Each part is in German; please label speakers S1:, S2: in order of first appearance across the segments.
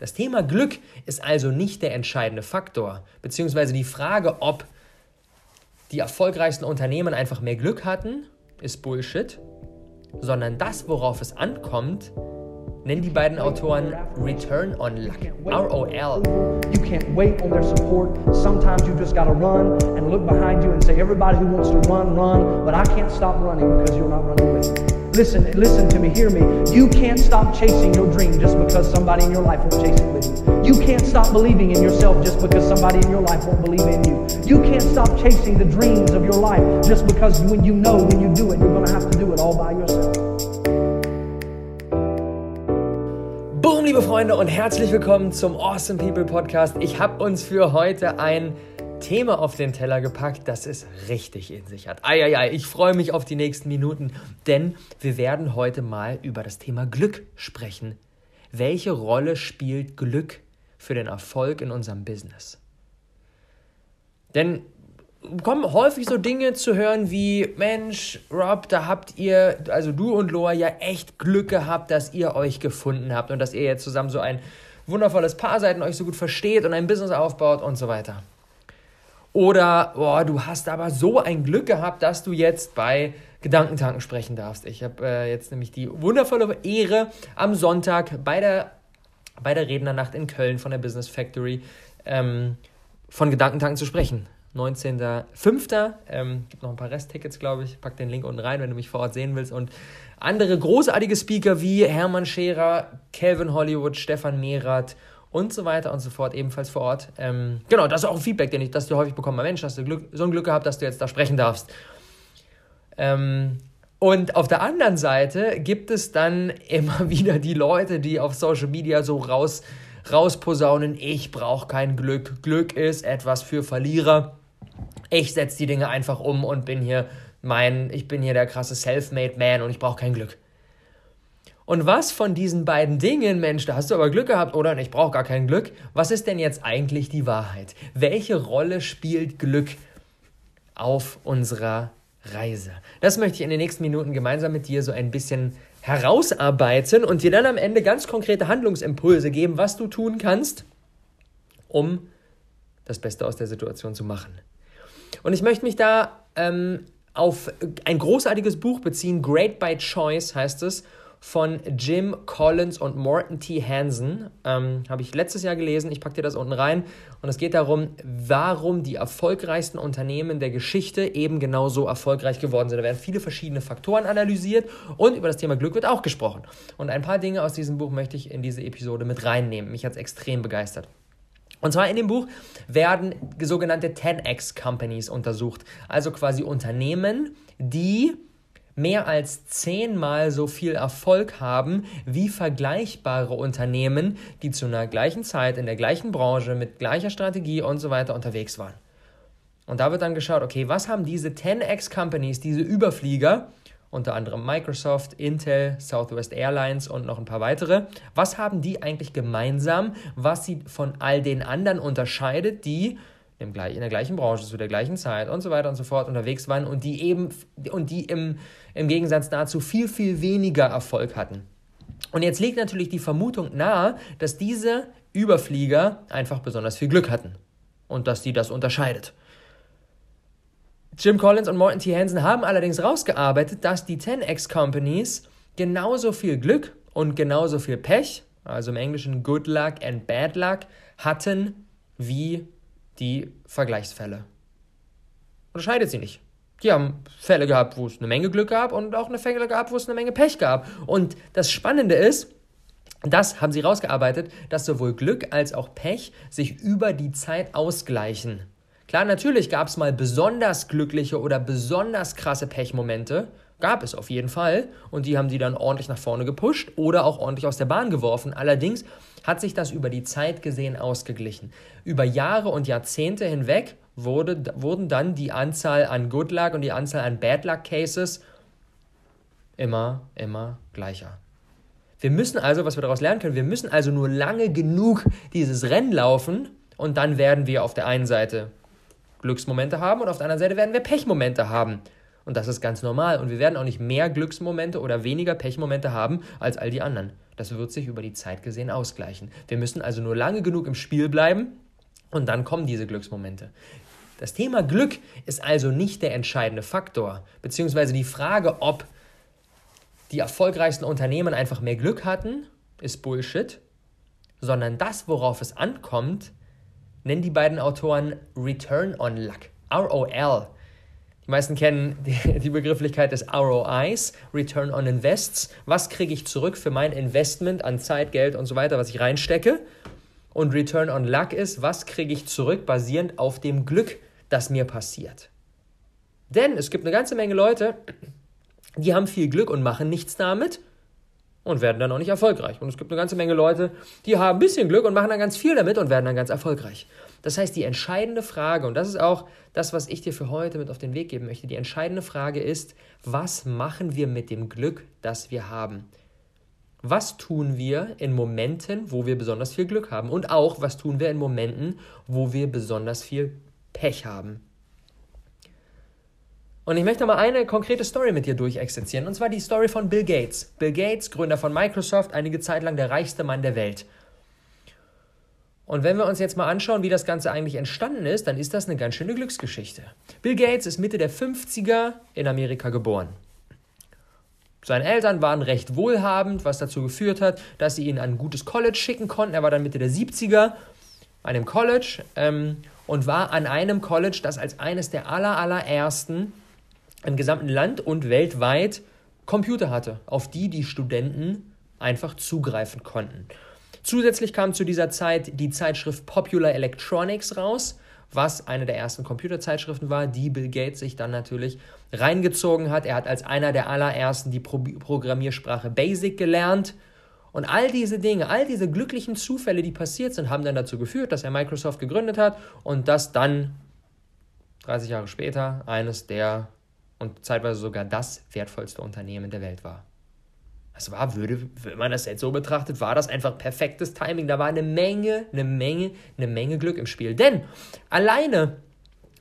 S1: Das Thema Glück ist also nicht der entscheidende Faktor, beziehungsweise die Frage, ob die erfolgreichsten Unternehmen einfach mehr Glück hatten, ist Bullshit, sondern das, worauf es ankommt, nennen die beiden Autoren Return on Luck, ROL. You can't wait on their support. Sometimes you just gotta run and look behind you and say, everybody who wants to run, run, but I can't stop running because you're not running with me. Listen, listen to me, hear me. You can't stop chasing your dream just because somebody in your life won't chase it with you. You can't stop believing in yourself just because somebody in your life won't believe in you. You can't stop chasing the dreams of your life just because when you know when you do it, you're going to have to do it all by yourself. Boom, liebe Freunde, und herzlich willkommen zum Awesome People Podcast. Ich habe uns für heute ein Thema auf den Teller gepackt, das es richtig in sich hat. Eieiei, ich freue mich auf die nächsten Minuten, denn wir werden heute mal über das Thema Glück sprechen. Welche Rolle spielt Glück für den Erfolg in unserem Business? Denn kommen häufig so Dinge zu hören wie, Mensch, Rob, da habt ihr, also du und Loa, ja echt Glück gehabt, dass ihr euch gefunden habt und dass ihr jetzt zusammen so ein wundervolles Paar seid und euch so gut versteht und ein Business aufbaut und so weiter. Oder, boah, du hast aber so ein Glück gehabt, dass du jetzt bei Gedankentanken sprechen darfst. Ich habe äh, jetzt nämlich die wundervolle Ehre, am Sonntag bei der, bei der Rednernacht in Köln von der Business Factory ähm, von Gedankentanken zu sprechen. 19.05. Ähm, gibt noch ein paar Resttickets, glaube ich. Pack den Link unten rein, wenn du mich vor Ort sehen willst. Und andere großartige Speaker wie Hermann Scherer, Calvin Hollywood, Stefan Mehrath und so weiter und so fort, ebenfalls vor Ort. Ähm, genau, das ist auch ein Feedback, den ich, das du häufig bekommst. Mensch, hast du Glück, so ein Glück gehabt, dass du jetzt da sprechen darfst. Ähm, und auf der anderen Seite gibt es dann immer wieder die Leute, die auf Social Media so raus, rausposaunen, ich brauche kein Glück. Glück ist etwas für Verlierer. Ich setze die Dinge einfach um und bin hier mein, ich bin hier der krasse Self-Made Man und ich brauche kein Glück. Und was von diesen beiden Dingen, Mensch, da hast du aber Glück gehabt oder ich brauche gar kein Glück, was ist denn jetzt eigentlich die Wahrheit? Welche Rolle spielt Glück auf unserer Reise? Das möchte ich in den nächsten Minuten gemeinsam mit dir so ein bisschen herausarbeiten und dir dann am Ende ganz konkrete Handlungsimpulse geben, was du tun kannst, um das Beste aus der Situation zu machen. Und ich möchte mich da ähm, auf ein großartiges Buch beziehen, Great by Choice heißt es von Jim Collins und Morton T. Hansen. Ähm, Habe ich letztes Jahr gelesen. Ich packe dir das unten rein. Und es geht darum, warum die erfolgreichsten Unternehmen der Geschichte eben genau so erfolgreich geworden sind. Da werden viele verschiedene Faktoren analysiert und über das Thema Glück wird auch gesprochen. Und ein paar Dinge aus diesem Buch möchte ich in diese Episode mit reinnehmen. Mich hat es extrem begeistert. Und zwar in dem Buch werden sogenannte 10x Companies untersucht. Also quasi Unternehmen, die mehr als zehnmal so viel Erfolg haben wie vergleichbare Unternehmen, die zu einer gleichen Zeit in der gleichen Branche mit gleicher Strategie und so weiter unterwegs waren. Und da wird dann geschaut, okay, was haben diese 10x Companies, diese Überflieger, unter anderem Microsoft, Intel, Southwest Airlines und noch ein paar weitere, was haben die eigentlich gemeinsam, was sie von all den anderen unterscheidet, die in der gleichen Branche zu der gleichen Zeit und so weiter und so fort unterwegs waren und die eben und die im, im Gegensatz dazu viel, viel weniger Erfolg hatten. Und jetzt liegt natürlich die Vermutung nahe, dass diese Überflieger einfach besonders viel Glück hatten und dass die das unterscheidet. Jim Collins und Morton T. Hansen haben allerdings rausgearbeitet, dass die 10x Companies genauso viel Glück und genauso viel Pech, also im Englischen Good Luck and Bad Luck, hatten wie die Vergleichsfälle. Unterscheidet sie nicht. Die haben Fälle gehabt, wo es eine Menge Glück gab und auch eine Fälle gehabt, wo es eine Menge Pech gab. Und das Spannende ist, das haben sie rausgearbeitet, dass sowohl Glück als auch Pech sich über die Zeit ausgleichen. Klar, natürlich gab es mal besonders glückliche oder besonders krasse Pechmomente, gab es auf jeden Fall, und die haben sie dann ordentlich nach vorne gepusht oder auch ordentlich aus der Bahn geworfen. Allerdings hat sich das über die Zeit gesehen ausgeglichen. Über Jahre und Jahrzehnte hinweg wurde, wurden dann die Anzahl an Good Luck und die Anzahl an Bad Luck Cases immer, immer gleicher. Wir müssen also, was wir daraus lernen können, wir müssen also nur lange genug dieses Rennen laufen und dann werden wir auf der einen Seite Glücksmomente haben und auf der anderen Seite werden wir Pechmomente haben. Und das ist ganz normal. Und wir werden auch nicht mehr Glücksmomente oder weniger Pechmomente haben als all die anderen. Das wird sich über die Zeit gesehen ausgleichen. Wir müssen also nur lange genug im Spiel bleiben und dann kommen diese Glücksmomente. Das Thema Glück ist also nicht der entscheidende Faktor, beziehungsweise die Frage, ob die erfolgreichsten Unternehmen einfach mehr Glück hatten, ist Bullshit, sondern das, worauf es ankommt, nennen die beiden Autoren Return on Luck, ROL. Die meisten kennen die, Begrifflichkeit des ROIs, Return on Invests. Was kriege ich zurück für mein Investment an Zeit, Geld und so weiter, was ich reinstecke? Und Return on Luck ist, was kriege ich zurück basierend auf dem Glück, das mir passiert. Denn es gibt eine ganze Menge Leute, die haben viel Glück und machen nichts damit und werden dann auch nicht erfolgreich. Und es gibt eine ganze Menge Leute, die haben ein bisschen Glück und machen dann ganz viel damit und werden dann ganz erfolgreich. Das heißt, die entscheidende Frage, und das ist auch das, was ich dir für heute mit auf den Weg geben möchte, die entscheidende Frage ist, was machen wir mit dem Glück, das wir haben? Was tun wir in Momenten, wo wir besonders viel Glück haben? Und auch, was tun wir in Momenten, wo wir besonders viel Pech haben? Und ich möchte mal eine konkrete Story mit dir durchexerzieren, und zwar die Story von Bill Gates. Bill Gates, Gründer von Microsoft, einige Zeit lang der reichste Mann der Welt. Und wenn wir uns jetzt mal anschauen, wie das Ganze eigentlich entstanden ist, dann ist das eine ganz schöne Glücksgeschichte. Bill Gates ist Mitte der 50er in Amerika geboren. Seine Eltern waren recht wohlhabend, was dazu geführt hat, dass sie ihn an ein gutes College schicken konnten. Er war dann Mitte der 70er an einem College ähm, und war an einem College, das als eines der aller, allerersten im gesamten Land und weltweit Computer hatte, auf die die Studenten einfach zugreifen konnten. Zusätzlich kam zu dieser Zeit die Zeitschrift Popular Electronics raus, was eine der ersten Computerzeitschriften war, die Bill Gates sich dann natürlich reingezogen hat. Er hat als einer der allerersten die Pro Programmiersprache Basic gelernt. Und all diese Dinge, all diese glücklichen Zufälle, die passiert sind, haben dann dazu geführt, dass er Microsoft gegründet hat und das dann 30 Jahre später eines der und zeitweise sogar das wertvollste Unternehmen der Welt war. Das war, würde, wenn man das jetzt so betrachtet, war das einfach perfektes Timing. Da war eine Menge, eine Menge, eine Menge Glück im Spiel. Denn alleine,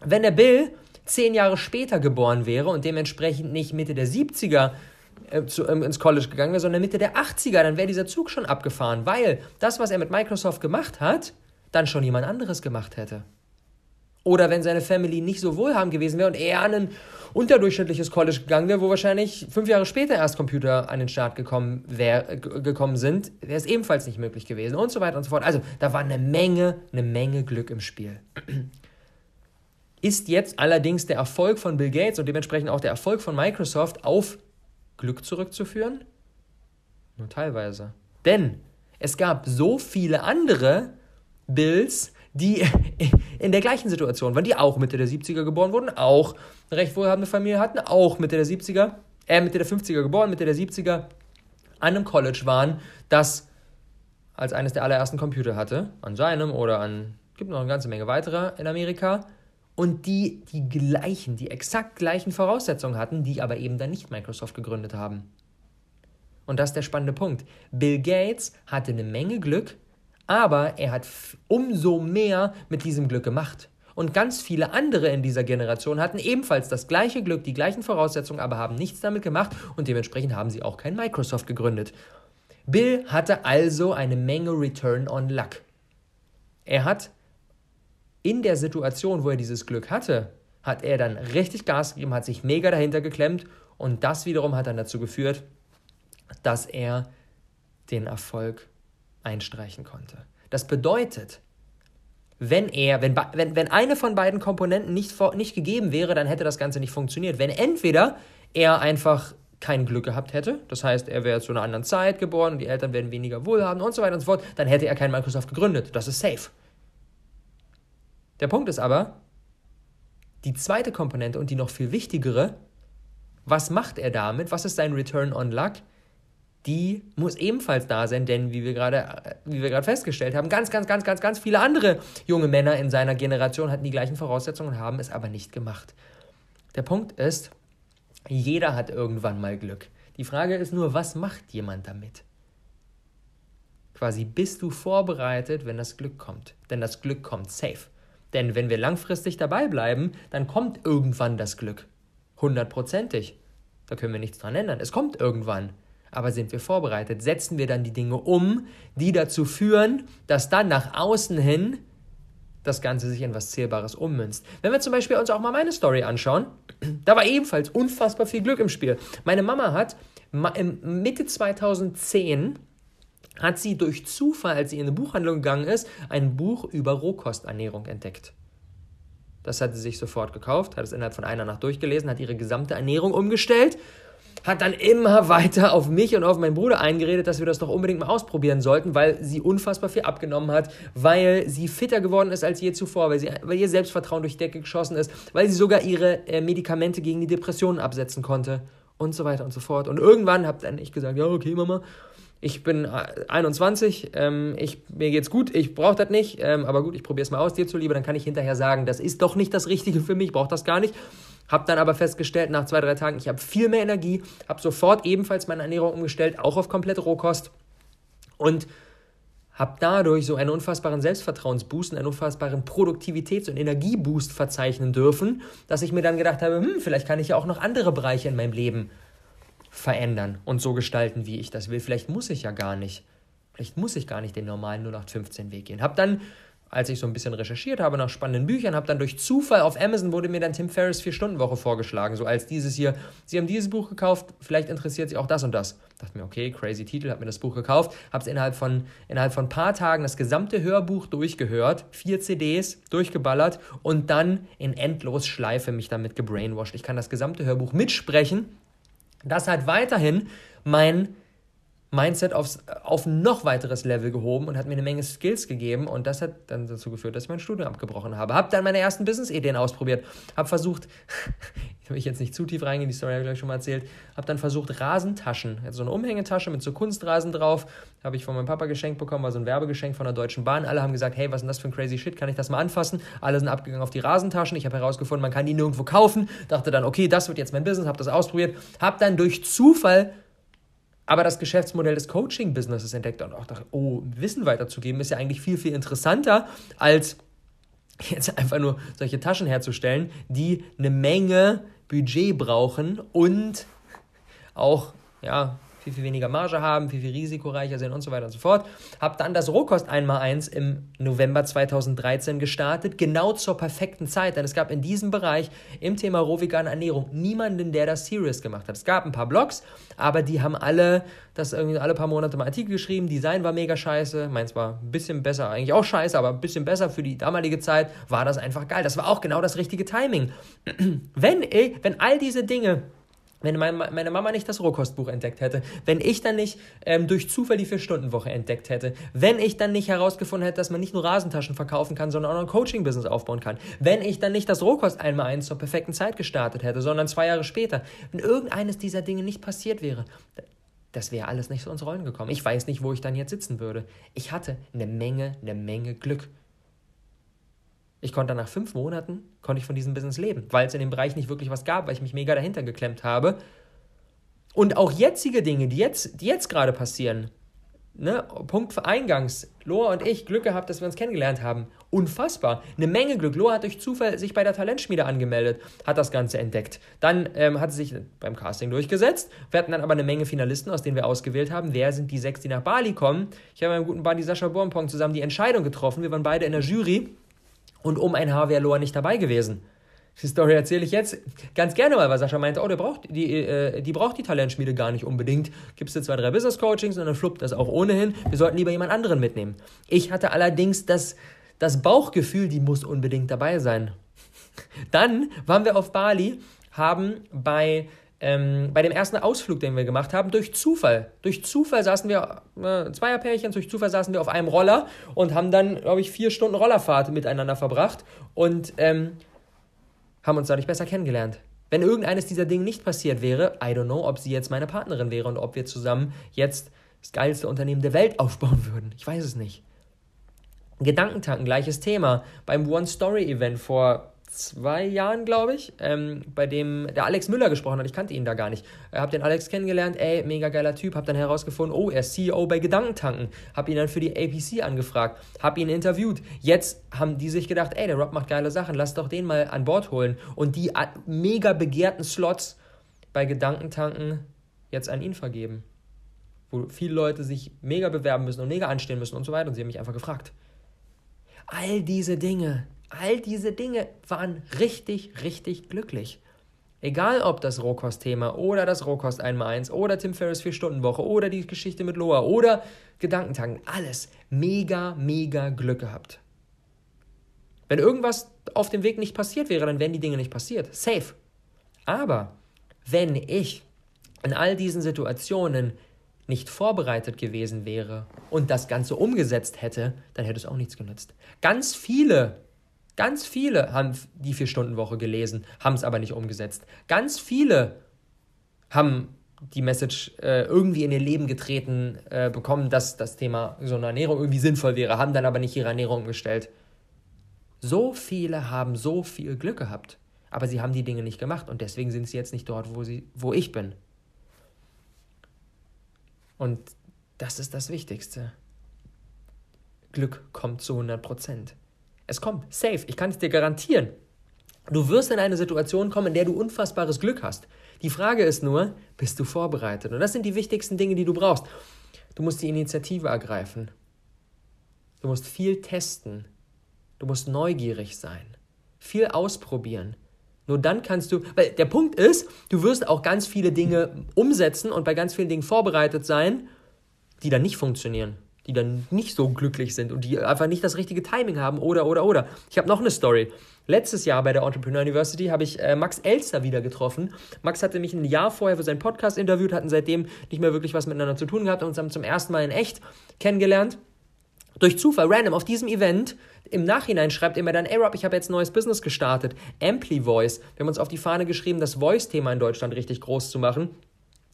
S1: wenn der Bill zehn Jahre später geboren wäre und dementsprechend nicht Mitte der 70er äh, zu, ähm, ins College gegangen wäre, sondern Mitte der 80er, dann wäre dieser Zug schon abgefahren, weil das, was er mit Microsoft gemacht hat, dann schon jemand anderes gemacht hätte. Oder wenn seine Family nicht so wohlhabend gewesen wäre und er an ein unterdurchschnittliches College gegangen wäre, wo wahrscheinlich fünf Jahre später erst Computer an den Start gekommen, wär, gekommen sind, wäre es ebenfalls nicht möglich gewesen und so weiter und so fort. Also da war eine Menge, eine Menge Glück im Spiel. Ist jetzt allerdings der Erfolg von Bill Gates und dementsprechend auch der Erfolg von Microsoft auf Glück zurückzuführen? Nur teilweise. Denn es gab so viele andere Bills, die in der gleichen Situation waren, die auch Mitte der 70er geboren wurden, auch eine recht wohlhabende Familie hatten, auch Mitte der 70er, äh, Mitte der 50er geboren, Mitte der 70er an einem College waren, das als eines der allerersten Computer hatte, an seinem oder an, gibt noch eine ganze Menge weiterer in Amerika, und die die gleichen, die exakt gleichen Voraussetzungen hatten, die aber eben dann nicht Microsoft gegründet haben. Und das ist der spannende Punkt. Bill Gates hatte eine Menge Glück, aber er hat umso mehr mit diesem Glück gemacht. Und ganz viele andere in dieser Generation hatten ebenfalls das gleiche Glück, die gleichen Voraussetzungen, aber haben nichts damit gemacht und dementsprechend haben sie auch kein Microsoft gegründet. Bill hatte also eine Menge Return on Luck. Er hat in der Situation, wo er dieses Glück hatte, hat er dann richtig Gas gegeben, hat sich mega dahinter geklemmt und das wiederum hat dann dazu geführt, dass er den Erfolg einstreichen konnte. Das bedeutet, wenn er, wenn, wenn, wenn eine von beiden Komponenten nicht, nicht gegeben wäre, dann hätte das Ganze nicht funktioniert. Wenn entweder er einfach kein Glück gehabt hätte, das heißt, er wäre zu einer anderen Zeit geboren, die Eltern wären weniger wohlhabend und so weiter und so fort, dann hätte er kein Microsoft gegründet. Das ist safe. Der Punkt ist aber, die zweite Komponente und die noch viel wichtigere, was macht er damit? Was ist sein Return on Luck? Die muss ebenfalls da sein, denn wie wir gerade, wie wir gerade festgestellt haben, ganz, ganz, ganz, ganz, ganz viele andere junge Männer in seiner Generation hatten die gleichen Voraussetzungen und haben es aber nicht gemacht. Der Punkt ist, jeder hat irgendwann mal Glück. Die Frage ist nur, was macht jemand damit? Quasi bist du vorbereitet, wenn das Glück kommt. Denn das Glück kommt safe. Denn wenn wir langfristig dabei bleiben, dann kommt irgendwann das Glück. Hundertprozentig. Da können wir nichts dran ändern. Es kommt irgendwann. Aber sind wir vorbereitet? Setzen wir dann die Dinge um, die dazu führen, dass dann nach außen hin das Ganze sich in etwas Zählbares ummünzt. Wenn wir zum Beispiel uns auch mal meine Story anschauen, da war ebenfalls unfassbar viel Glück im Spiel. Meine Mama hat Mitte 2010 hat sie durch Zufall, als sie in eine Buchhandlung gegangen ist, ein Buch über Rohkosternährung entdeckt. Das hat sie sich sofort gekauft, hat es innerhalb von einer Nacht durchgelesen, hat ihre gesamte Ernährung umgestellt, hat dann immer weiter auf mich und auf meinen Bruder eingeredet, dass wir das doch unbedingt mal ausprobieren sollten, weil sie unfassbar viel abgenommen hat, weil sie fitter geworden ist als je zuvor, weil, sie, weil ihr Selbstvertrauen durch die Decke geschossen ist, weil sie sogar ihre äh, Medikamente gegen die Depressionen absetzen konnte und so weiter und so fort. Und irgendwann habe dann ich gesagt, ja, okay, Mama, ich bin 21, ähm, ich, mir geht's gut, ich brauche das nicht, ähm, aber gut, ich probiere es mal aus, dir zuliebe, dann kann ich hinterher sagen, das ist doch nicht das Richtige für mich, ich brauche das gar nicht. Hab dann aber festgestellt, nach zwei, drei Tagen, ich habe viel mehr Energie, habe sofort ebenfalls meine Ernährung umgestellt, auch auf komplette Rohkost und habe dadurch so einen unfassbaren Selbstvertrauensboost, einen unfassbaren Produktivitäts- und Energieboost verzeichnen dürfen, dass ich mir dann gedacht habe, hm, vielleicht kann ich ja auch noch andere Bereiche in meinem Leben verändern und so gestalten, wie ich das will. Vielleicht muss ich ja gar nicht. Vielleicht muss ich gar nicht den normalen 0815-Weg gehen. Hab dann, als ich so ein bisschen recherchiert habe nach spannenden Büchern, habe dann durch Zufall auf Amazon wurde mir dann Tim Ferriss Vier-Stunden-Woche vorgeschlagen. So als dieses hier, Sie haben dieses Buch gekauft, vielleicht interessiert Sie auch das und das. Dachte mir, okay, crazy Titel, habe mir das Buch gekauft, habe es innerhalb von, innerhalb von ein paar Tagen das gesamte Hörbuch durchgehört, vier CDs durchgeballert und dann in endlos Schleife mich damit gebrainwashed. Ich kann das gesamte Hörbuch mitsprechen das hat weiterhin mein Mindset aufs, auf ein noch weiteres Level gehoben und hat mir eine Menge Skills gegeben und das hat dann dazu geführt, dass ich mein Studium abgebrochen habe. Habe dann meine ersten Business-Ideen ausprobiert, habe versucht, ich habe ich jetzt nicht zu tief reingehen, die Story habe ich gleich schon mal erzählt, habe dann versucht Rasentaschen, also so eine Umhängetasche mit so Kunstrasen drauf, habe ich von meinem Papa geschenkt bekommen, war so ein Werbegeschenk von der Deutschen Bahn. Alle haben gesagt, hey, was ist denn das für ein crazy Shit, kann ich das mal anfassen? Alle sind abgegangen auf die Rasentaschen, ich habe herausgefunden, man kann die nirgendwo kaufen, dachte dann, okay, das wird jetzt mein Business, habe das ausprobiert, habe dann durch Zufall aber das Geschäftsmodell des Coaching-Businesses entdeckt und auch dachte, oh, Wissen weiterzugeben ist ja eigentlich viel, viel interessanter, als jetzt einfach nur solche Taschen herzustellen, die eine Menge Budget brauchen und auch ja, viel, viel weniger Marge haben, viel, viel risikoreicher sind und so weiter und so fort. Habe dann das Rohkost 1x1 im November 2013 gestartet, genau zur perfekten Zeit, denn es gab in diesem Bereich im Thema rohvegane Ernährung niemanden, der das serious gemacht hat. Es gab ein paar Blogs, aber die haben alle das irgendwie alle paar Monate mal Artikel geschrieben, Design war mega scheiße, meins war ein bisschen besser, eigentlich auch scheiße, aber ein bisschen besser für die damalige Zeit, war das einfach geil. Das war auch genau das richtige Timing. wenn, wenn all diese Dinge wenn meine Mama nicht das Rohkostbuch entdeckt hätte, wenn ich dann nicht ähm, durch Zufall die Vier-Stunden-Woche entdeckt hätte, wenn ich dann nicht herausgefunden hätte, dass man nicht nur Rasentaschen verkaufen kann, sondern auch ein Coaching-Business aufbauen kann, wenn ich dann nicht das Rohkost einmal eins zur perfekten Zeit gestartet hätte, sondern zwei Jahre später, wenn irgendeines dieser Dinge nicht passiert wäre, das wäre alles nicht so ins Rollen gekommen. Ich weiß nicht, wo ich dann jetzt sitzen würde. Ich hatte eine Menge, eine Menge Glück. Ich konnte nach fünf Monaten, konnte ich von diesem Business leben, weil es in dem Bereich nicht wirklich was gab, weil ich mich mega dahinter geklemmt habe. Und auch jetzige Dinge, die jetzt, die jetzt gerade passieren, ne, Punkt für Eingangs, Loa und ich, Glück gehabt, dass wir uns kennengelernt haben. Unfassbar. Eine Menge Glück. Loa hat durch Zufall sich bei der Talentschmiede angemeldet, hat das Ganze entdeckt. Dann ähm, hat sie sich beim Casting durchgesetzt. Wir hatten dann aber eine Menge Finalisten, aus denen wir ausgewählt haben. Wer sind die sechs, die nach Bali kommen? Ich habe mit meinem guten Buddy Sascha Bornpong zusammen die Entscheidung getroffen. Wir waren beide in der Jury. Und um ein wäre Loa nicht dabei gewesen. Die Story erzähle ich jetzt ganz gerne mal, weil Sascha meinte, oh, der braucht, die, äh, die braucht die Talentschmiede gar nicht unbedingt. Gibst du zwei, drei Business Coachings und dann fluppt das auch ohnehin. Wir sollten lieber jemand anderen mitnehmen. Ich hatte allerdings das, das Bauchgefühl, die muss unbedingt dabei sein. Dann waren wir auf Bali, haben bei ähm, bei dem ersten Ausflug, den wir gemacht haben, durch Zufall. Durch Zufall saßen wir, äh, Zweierpärchen, durch Zufall saßen wir auf einem Roller und haben dann, glaube ich, vier Stunden Rollerfahrt miteinander verbracht und ähm, haben uns dadurch besser kennengelernt. Wenn irgendeines dieser Dinge nicht passiert wäre, I don't know, ob sie jetzt meine Partnerin wäre und ob wir zusammen jetzt das geilste Unternehmen der Welt aufbauen würden. Ich weiß es nicht. Gedankentanken, gleiches Thema. Beim One Story Event vor zwei Jahren, glaube ich, ähm, bei dem der Alex Müller gesprochen hat. Ich kannte ihn da gar nicht. Ich habe den Alex kennengelernt, ey, mega geiler Typ, habe dann herausgefunden, oh, er ist CEO bei Gedankentanken. Habe ihn dann für die APC angefragt, habe ihn interviewt. Jetzt haben die sich gedacht, ey, der Rob macht geile Sachen, lass doch den mal an Bord holen. Und die mega begehrten Slots bei Gedankentanken jetzt an ihn vergeben. Wo viele Leute sich mega bewerben müssen und mega anstehen müssen und so weiter. Und sie haben mich einfach gefragt. All diese Dinge all diese Dinge waren richtig, richtig glücklich. Egal ob das Rohkost-Thema oder das Rohkost 1x1 oder Tim Ferriss 4-Stunden-Woche oder die Geschichte mit Loa oder Gedankentanken, alles mega, mega Glück gehabt. Wenn irgendwas auf dem Weg nicht passiert wäre, dann wären die Dinge nicht passiert. Safe. Aber wenn ich in all diesen Situationen nicht vorbereitet gewesen wäre und das Ganze umgesetzt hätte, dann hätte es auch nichts genützt. Ganz viele Ganz viele haben die Vier-Stunden-Woche gelesen, haben es aber nicht umgesetzt. Ganz viele haben die Message äh, irgendwie in ihr Leben getreten äh, bekommen, dass das Thema so eine Ernährung irgendwie sinnvoll wäre, haben dann aber nicht ihre Ernährung umgestellt. So viele haben so viel Glück gehabt, aber sie haben die Dinge nicht gemacht und deswegen sind sie jetzt nicht dort, wo, sie, wo ich bin. Und das ist das Wichtigste. Glück kommt zu 100 Prozent. Es kommt, safe, ich kann es dir garantieren. Du wirst in eine Situation kommen, in der du unfassbares Glück hast. Die Frage ist nur, bist du vorbereitet? Und das sind die wichtigsten Dinge, die du brauchst. Du musst die Initiative ergreifen. Du musst viel testen. Du musst neugierig sein. Viel ausprobieren. Nur dann kannst du, weil der Punkt ist, du wirst auch ganz viele Dinge umsetzen und bei ganz vielen Dingen vorbereitet sein, die dann nicht funktionieren die dann nicht so glücklich sind und die einfach nicht das richtige Timing haben oder, oder, oder. Ich habe noch eine Story. Letztes Jahr bei der Entrepreneur University habe ich äh, Max Elster wieder getroffen. Max hatte mich ein Jahr vorher für seinen Podcast interviewt, hatten seitdem nicht mehr wirklich was miteinander zu tun gehabt und uns haben zum ersten Mal in echt kennengelernt. Durch Zufall, random, auf diesem Event, im Nachhinein schreibt er mir dann, ey Rob, ich habe jetzt ein neues Business gestartet, Ampli Voice. Wir haben uns auf die Fahne geschrieben, das Voice-Thema in Deutschland richtig groß zu machen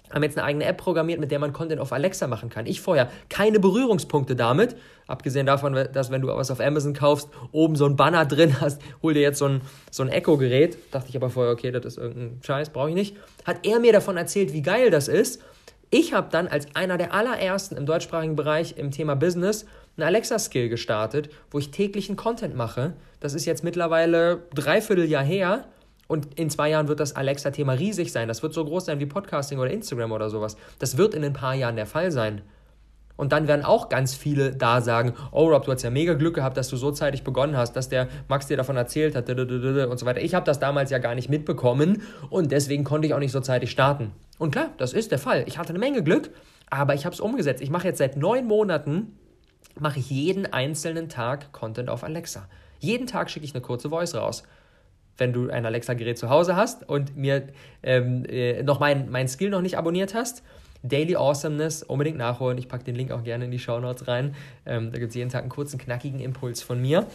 S1: haben jetzt eine eigene App programmiert, mit der man Content auf Alexa machen kann. Ich vorher keine Berührungspunkte damit, abgesehen davon, dass wenn du was auf Amazon kaufst, oben so ein Banner drin hast, hol dir jetzt so ein, so ein Echo-Gerät. Dachte ich aber vorher, okay, das ist irgendein Scheiß, brauche ich nicht. Hat er mir davon erzählt, wie geil das ist. Ich habe dann als einer der allerersten im deutschsprachigen Bereich im Thema Business einen Alexa-Skill gestartet, wo ich täglichen Content mache. Das ist jetzt mittlerweile dreiviertel Jahr her und in zwei Jahren wird das Alexa-Thema riesig sein. Das wird so groß sein wie Podcasting oder Instagram oder sowas. Das wird in ein paar Jahren der Fall sein. Und dann werden auch ganz viele da sagen, oh Rob, du hast ja mega Glück gehabt, dass du so zeitig begonnen hast, dass der Max dir davon erzählt hat und so weiter. Ich habe das damals ja gar nicht mitbekommen und deswegen konnte ich auch nicht so zeitig starten. Und klar, das ist der Fall. Ich hatte eine Menge Glück, aber ich habe es umgesetzt. Ich mache jetzt seit neun Monaten, mache ich jeden einzelnen Tag Content auf Alexa. Jeden Tag schicke ich eine kurze Voice raus wenn du ein Alexa-Gerät zu Hause hast und mir ähm, äh, noch mein, mein Skill noch nicht abonniert hast, Daily Awesomeness unbedingt nachholen. Ich packe den Link auch gerne in die Show Notes rein. Ähm, da gibt es jeden Tag einen kurzen, knackigen Impuls von mir.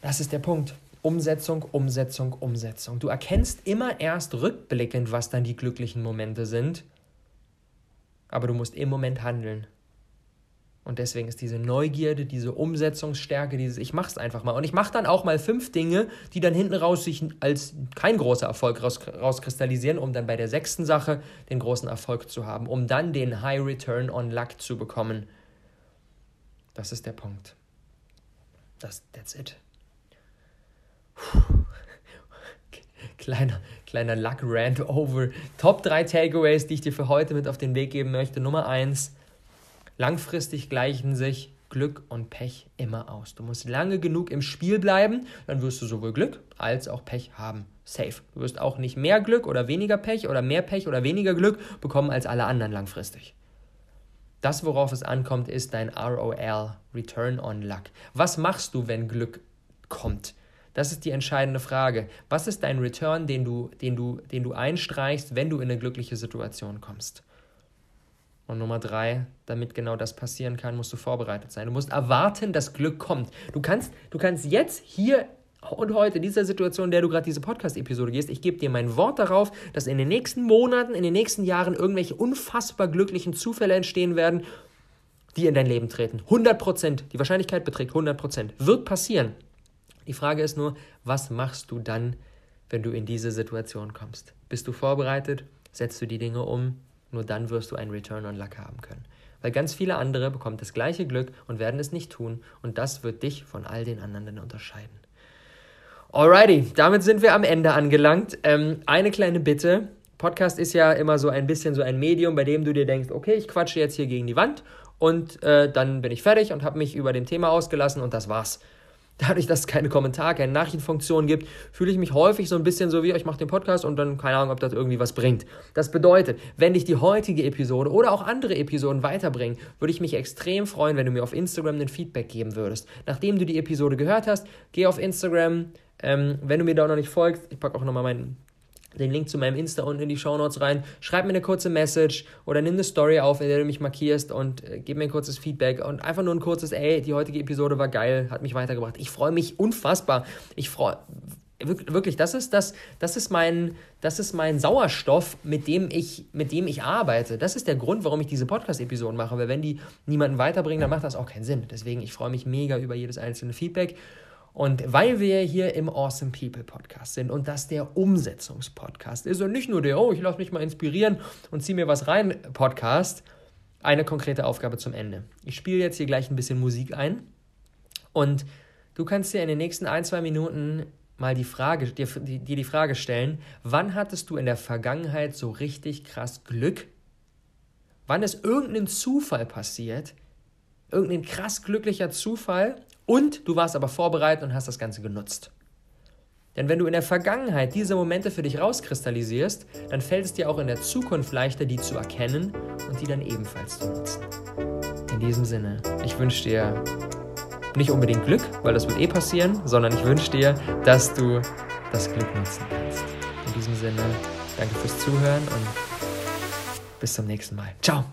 S1: Das ist der Punkt. Umsetzung, Umsetzung, Umsetzung. Du erkennst immer erst rückblickend, was dann die glücklichen Momente sind, aber du musst im Moment handeln. Und deswegen ist diese Neugierde, diese Umsetzungsstärke, dieses Ich mach's einfach mal. Und ich mache dann auch mal fünf Dinge, die dann hinten raus sich als kein großer Erfolg raus, rauskristallisieren, um dann bei der sechsten Sache den großen Erfolg zu haben, um dann den High Return on Luck zu bekommen. Das ist der Punkt. Das, that's it. Kleiner, kleiner Luck-Rant over. Top 3 Takeaways, die ich dir für heute mit auf den Weg geben möchte. Nummer 1 Langfristig gleichen sich Glück und Pech immer aus. Du musst lange genug im Spiel bleiben, dann wirst du sowohl Glück als auch Pech haben. Safe. Du wirst auch nicht mehr Glück oder weniger Pech oder mehr Pech oder weniger Glück bekommen als alle anderen langfristig. Das, worauf es ankommt, ist dein ROL, Return on Luck. Was machst du, wenn Glück kommt? Das ist die entscheidende Frage. Was ist dein Return, den du, den du, den du einstreichst, wenn du in eine glückliche Situation kommst? Und Nummer drei, damit genau das passieren kann, musst du vorbereitet sein. Du musst erwarten, dass Glück kommt. Du kannst, du kannst jetzt hier und heute, in dieser Situation, in der du gerade diese Podcast-Episode gehst, ich gebe dir mein Wort darauf, dass in den nächsten Monaten, in den nächsten Jahren irgendwelche unfassbar glücklichen Zufälle entstehen werden, die in dein Leben treten. 100 Prozent. Die Wahrscheinlichkeit beträgt 100 Prozent. Wird passieren. Die Frage ist nur, was machst du dann, wenn du in diese Situation kommst? Bist du vorbereitet? Setzt du die Dinge um? Nur dann wirst du einen Return on Luck haben können. Weil ganz viele andere bekommen das gleiche Glück und werden es nicht tun und das wird dich von all den anderen unterscheiden. Alrighty, damit sind wir am Ende angelangt. Ähm, eine kleine Bitte. Podcast ist ja immer so ein bisschen so ein Medium, bei dem du dir denkst, okay, ich quatsche jetzt hier gegen die Wand und äh, dann bin ich fertig und habe mich über dem Thema ausgelassen und das war's. Dadurch, dass es keine Kommentar, keine Nachrichtenfunktion gibt, fühle ich mich häufig so ein bisschen so wie, ich mache den Podcast und dann keine Ahnung, ob das irgendwie was bringt. Das bedeutet, wenn dich die heutige Episode oder auch andere Episoden weiterbringen, würde ich mich extrem freuen, wenn du mir auf Instagram ein Feedback geben würdest. Nachdem du die Episode gehört hast, geh auf Instagram. Ähm, wenn du mir da noch nicht folgst, ich packe auch nochmal meinen den Link zu meinem Insta unten in die Show Notes rein. Schreib mir eine kurze Message oder nimm eine Story auf, in der du mich markierst und äh, gib mir ein kurzes Feedback und einfach nur ein kurzes, ey, die heutige Episode war geil, hat mich weitergebracht. Ich freue mich unfassbar. Ich freue wirklich, das ist das, das ist mein, das ist mein Sauerstoff, mit dem ich, mit dem ich arbeite. Das ist der Grund, warum ich diese Podcast-Episoden mache, weil wenn die niemanden weiterbringen, dann macht das auch keinen Sinn. Deswegen, ich freue mich mega über jedes einzelne Feedback. Und weil wir hier im Awesome People Podcast sind und das der Umsetzungspodcast ist und nicht nur der, oh, ich lasse mich mal inspirieren und ziehe mir was rein Podcast, eine konkrete Aufgabe zum Ende. Ich spiele jetzt hier gleich ein bisschen Musik ein und du kannst dir in den nächsten ein, zwei Minuten mal die Frage, dir, dir die Frage stellen, wann hattest du in der Vergangenheit so richtig krass Glück? Wann ist irgendein Zufall passiert? Irgendein krass glücklicher Zufall, und du warst aber vorbereitet und hast das Ganze genutzt. Denn wenn du in der Vergangenheit diese Momente für dich rauskristallisierst, dann fällt es dir auch in der Zukunft leichter, die zu erkennen und die dann ebenfalls zu nutzen. In diesem Sinne, ich wünsche dir nicht unbedingt Glück, weil das wird eh passieren, sondern ich wünsche dir, dass du das Glück nutzen kannst. In diesem Sinne, danke fürs Zuhören und bis zum nächsten Mal. Ciao!